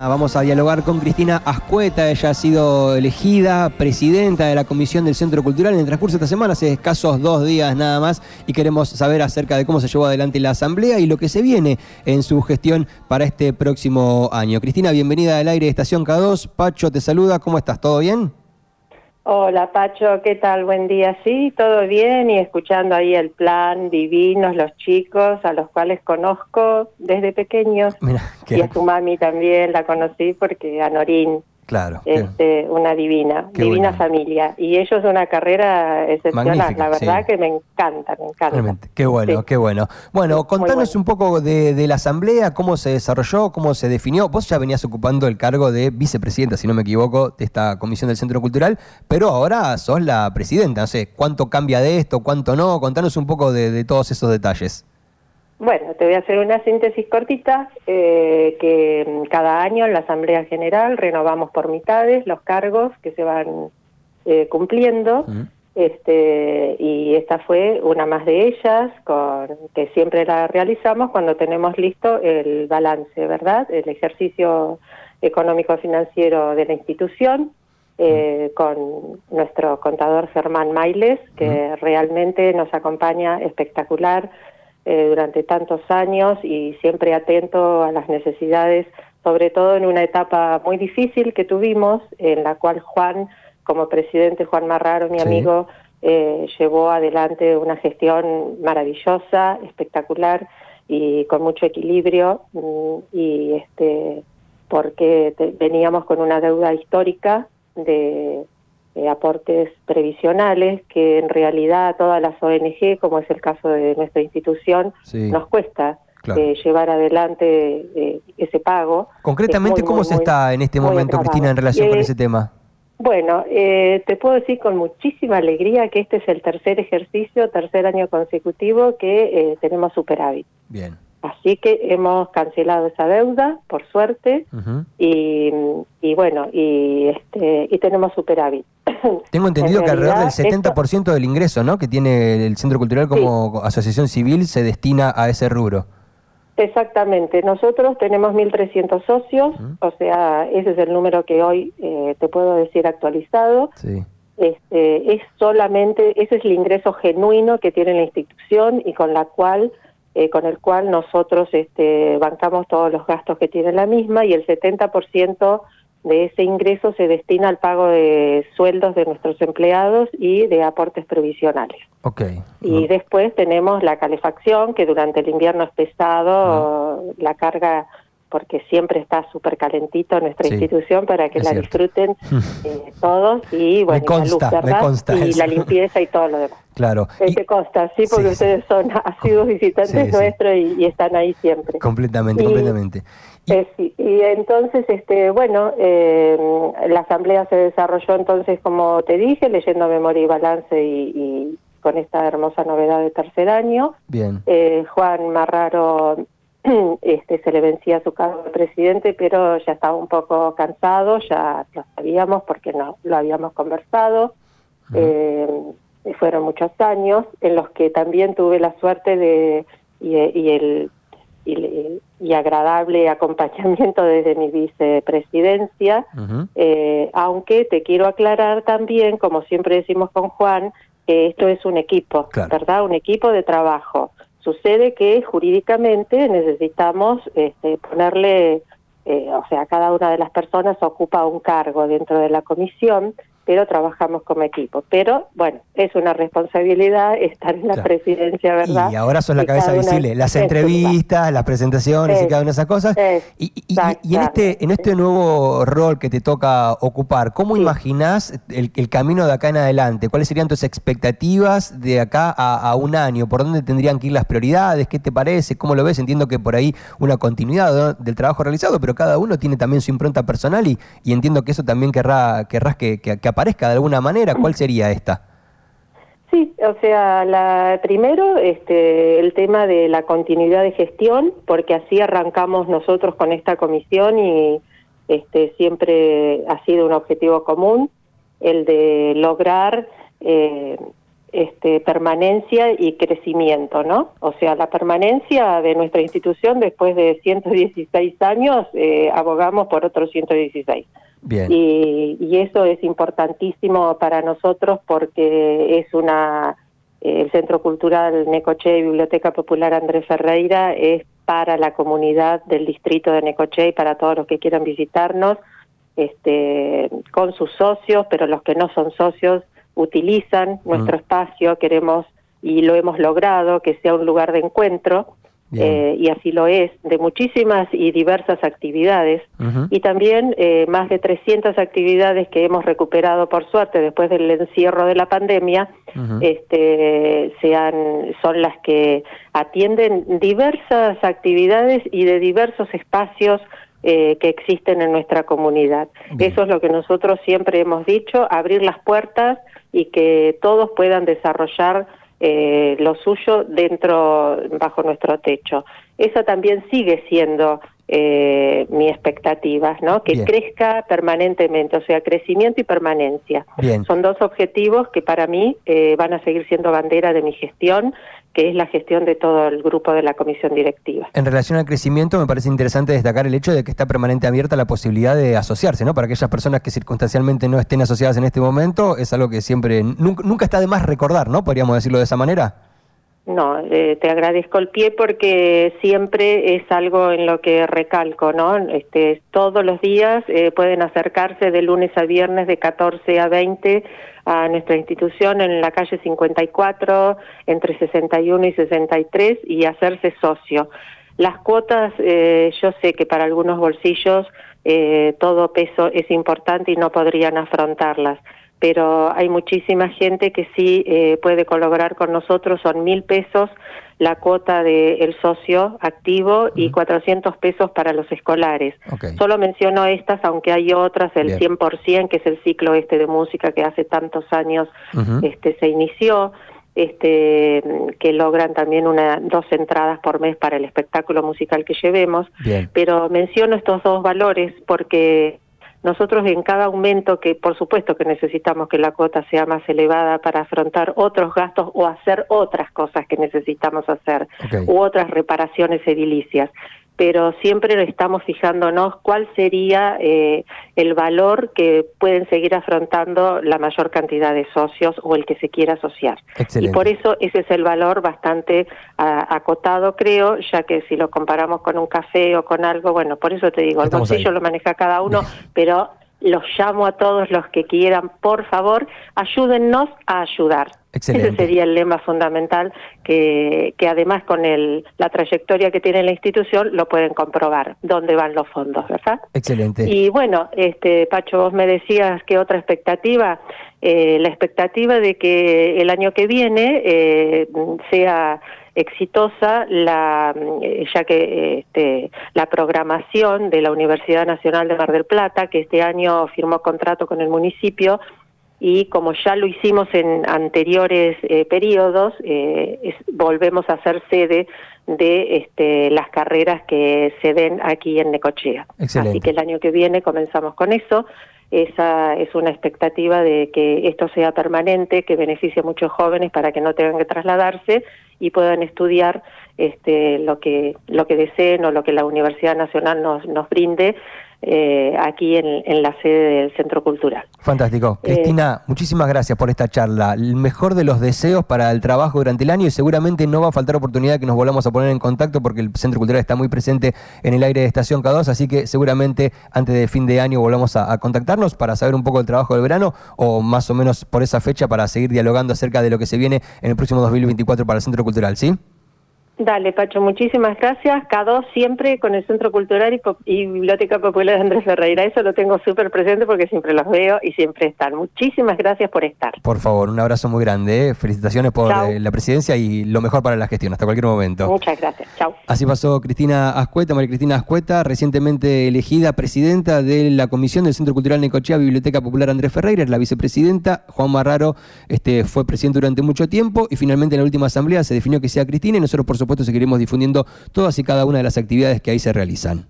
Vamos a dialogar con Cristina Ascueta, ella ha sido elegida presidenta de la Comisión del Centro Cultural en el transcurso de esta semana, hace escasos dos días nada más, y queremos saber acerca de cómo se llevó adelante la Asamblea y lo que se viene en su gestión para este próximo año. Cristina, bienvenida al aire de Estación K2, Pacho te saluda, ¿cómo estás? ¿Todo bien? Hola Pacho, ¿qué tal? Buen día. Sí, todo bien y escuchando ahí el plan, divinos los chicos a los cuales conozco desde pequeños. y a tu mami también la conocí porque a Norín Claro. Este, una divina, divina familia. Y ellos una carrera excepcional, la verdad que me encanta, me encanta. Qué bueno, qué bueno. Bueno, contanos un poco de, la asamblea, cómo se desarrolló, cómo se definió. Vos ya venías ocupando el cargo de vicepresidenta, si no me equivoco, de esta comisión del Centro Cultural, pero ahora sos la presidenta. No sé, ¿cuánto cambia de esto, cuánto no? Contanos un poco de todos esos detalles. Bueno, te voy a hacer una síntesis cortita, eh, que cada año en la Asamblea General renovamos por mitades los cargos que se van eh, cumpliendo, este, y esta fue una más de ellas, con, que siempre la realizamos cuando tenemos listo el balance, ¿verdad? El ejercicio económico-financiero de la institución, eh, con nuestro contador Germán Mailes, que realmente nos acompaña espectacular eh, durante tantos años y siempre atento a las necesidades, sobre todo en una etapa muy difícil que tuvimos, en la cual Juan, como presidente, Juan Marraro, mi amigo, eh, llevó adelante una gestión maravillosa, espectacular y con mucho equilibrio mm, y este porque veníamos con una deuda histórica de eh, aportes previsionales que en realidad todas las ONG, como es el caso de nuestra institución, nos cuesta eh, llevar adelante eh, ese pago. Concretamente, ¿cómo se está en este momento, Cristina, en relación con ese tema? Bueno, te puedo decir con muchísima alegría que este es el tercer ejercicio, tercer año consecutivo que tenemos superávit. Bien. Así que hemos cancelado esa deuda, por suerte, y, bueno, y, este, y tenemos superávit. Tengo entendido que alrededor del 70% del ingreso ¿no? que tiene el Centro Cultural como asociación civil se destina a ese rubro. Exactamente, nosotros tenemos 1.300 socios, o sea, ese es el número que hoy eh, te puedo decir actualizado. Sí. Este, es solamente, ese es el ingreso genuino que tiene la institución y con la cual eh, con el cual nosotros este, bancamos todos los gastos que tiene la misma y el 70% de ese ingreso se destina al pago de sueldos de nuestros empleados y de aportes provisionales. Okay. Y después tenemos la calefacción, que durante el invierno es pesado, la carga porque siempre está súper calentito nuestra institución para que la disfruten eh, todos y bueno, la luz, ¿verdad? y la limpieza y todo lo demás. Claro. Eh, te consta, sí, porque ustedes son asiduos visitantes nuestros y, están ahí siempre. Completamente, completamente. Eh, y entonces, este, bueno, la asamblea se desarrolló entonces, como te dije, leyendo memoria y balance y, con esta hermosa novedad de tercer año. Bien. Juan Marraro este, se le vencía su cargo de presidente, pero ya estaba un poco cansado, ya lo sabíamos porque no lo habíamos conversado. Eh, fueron muchos años en los que también tuve la suerte de y, el y, agradable acompañamiento desde mi vicepresidencia, eh, aunque te quiero aclarar también, como siempre decimos con Juan, que esto es un equipo, ¿verdad? Un equipo de trabajo. Sucede que jurídicamente necesitamos este, ponerle, eh, o sea, cada una de las personas ocupa un cargo dentro de la comisión pero trabajamos como equipo. Pero bueno, es una responsabilidad estar en la presidencia, ¿verdad? Y ahora sos la cabeza visible, las entrevistas, las presentaciones y cada una de esas cosas. Y, en este en este nuevo rol que te toca ocupar, ¿cómo imaginás el, camino de acá en adelante? ¿Cuáles serían tus expectativas de acá a, un año? ¿Por dónde tendrían que ir las prioridades? ¿Qué te parece? ¿Cómo lo ves? Entiendo que por ahí una continuidad del trabajo realizado, pero cada uno tiene también su impronta personal y, entiendo que eso también querrá, querrás que, que, que aparezca de alguna manera, ¿cuál sería esta? Sí, o sea, la, primero este, el tema de la continuidad de gestión, porque así arrancamos nosotros con esta comisión y este, siempre ha sido un objetivo común el de lograr eh, este, permanencia y crecimiento, ¿no? O sea, la permanencia de nuestra institución después de 116 años, eh, abogamos por otros 116. Bien. Y, y, eso es importantísimo para nosotros porque es una eh, el Centro Cultural Necoche y Biblioteca Popular Andrés Ferreira es para la comunidad del distrito de Necoche y para todos los que quieran visitarnos, este, con sus socios, pero los que no son socios utilizan nuestro espacio, queremos y lo hemos logrado que sea un lugar de encuentro eh, y así lo es, de muchísimas y diversas actividades. Y también eh, más de 300 actividades que hemos recuperado por suerte después del encierro de la pandemia, este, sean, son las que atienden diversas actividades y de diversos espacios eh, que existen en nuestra comunidad. Eso es lo que nosotros siempre hemos dicho, abrir las puertas y que todos puedan desarrollar eh, lo suyo dentro, bajo nuestro techo. Esa también sigue siendo eh, mi expectativa, ¿no? Que crezca permanentemente, o sea, crecimiento y permanencia. Son dos objetivos que para mí eh, van a seguir siendo bandera de mi gestión que es la gestión de todo el grupo de la comisión directiva. En relación al crecimiento, me parece interesante destacar el hecho de que está permanente abierta la posibilidad de asociarse, ¿no? Para aquellas personas que circunstancialmente no estén asociadas en este momento, es algo que siempre, nunca, está de más recordar, ¿no? Podríamos decirlo de esa manera. No, eh, te agradezco el pie porque siempre es algo en lo que recalco, ¿no? Este, todos los días eh, pueden acercarse de lunes a viernes de 14 a 20 a nuestra institución en la calle 54, entre 61 y 63, y hacerse socio. Las cuotas, eh, yo sé que para algunos bolsillos eh, todo peso es importante y no podrían afrontarlas, pero hay muchísima gente que sí eh, puede colaborar con nosotros, son mil pesos la cuota del socio activo y 400 pesos para los escolares. Solo menciono estas, aunque hay otras, el 100%, que es el ciclo este de música que hace tantos años este se inició este que logran también una dos entradas por mes para el espectáculo musical que llevemos, pero menciono estos dos valores porque nosotros en cada aumento que por supuesto que necesitamos que la cuota sea más elevada para afrontar otros gastos o hacer otras cosas que necesitamos hacer u otras reparaciones edilicias pero siempre estamos fijándonos cuál sería eh, el valor que pueden seguir afrontando la mayor cantidad de socios o el que se quiera asociar. Y por eso ese es el valor bastante acotado, creo, ya que si lo comparamos con un café o con algo, bueno, por eso te digo, el bolsillo lo maneja cada uno, pero los llamo a todos los que quieran, por favor, ayúdennos a ayudar. Ese sería el lema fundamental que, que además con el, la trayectoria que tiene la institución lo pueden comprobar, dónde van los fondos, ¿verdad? Excelente. Y bueno, este Pacho, vos me decías que otra expectativa, eh, la expectativa de que el año que viene eh, sea exitosa la eh, ya que este, la programación de la Universidad Nacional de Mar del Plata que este año firmó contrato con el municipio y como ya lo hicimos en anteriores eh, periodos, eh, volvemos a ser sede de este, las carreras que se den aquí en Necochea. Así que el año que viene comenzamos con eso. Esa es una expectativa de que esto sea permanente, que beneficie a muchos jóvenes para que no tengan que trasladarse y puedan estudiar este, lo que lo que deseen o lo que la Universidad Nacional nos, nos brinde eh, aquí en, la sede del Centro Cultural. Fantástico. Eh, Cristina, muchísimas gracias por esta charla. El mejor de los deseos para el trabajo durante el año y seguramente no va a faltar oportunidad que nos volvamos a poner en contacto porque el Centro Cultural está muy presente en el aire de Estación K2, así que seguramente antes de fin de año volvamos a, a contactarnos para saber un poco del trabajo del verano o más o menos por esa fecha para seguir dialogando acerca de lo que se viene en el próximo 2024 para el Centro Cultural, ¿sí? Dale, Pacho, muchísimas gracias. Cada siempre con el Centro Cultural y, Biblioteca Popular de Andrés Ferreira. Eso lo tengo súper presente porque siempre los veo y siempre están. Muchísimas gracias por estar. Por favor, un abrazo muy grande. ¿eh? Felicitaciones por eh, la presidencia y lo mejor para la gestión. Hasta cualquier momento. Muchas gracias. Chao. Así pasó Cristina Ascueta, María Cristina Ascueta, recientemente elegida presidenta de la Comisión del Centro Cultural Necochea Biblioteca Popular Andrés Ferreira, es la vicepresidenta. Juan Marraro este, fue presidente durante mucho tiempo y finalmente en la última asamblea se definió que sea Cristina y nosotros, por supuesto, seguiremos difundiendo todas y cada una de las actividades que ahí se realizan.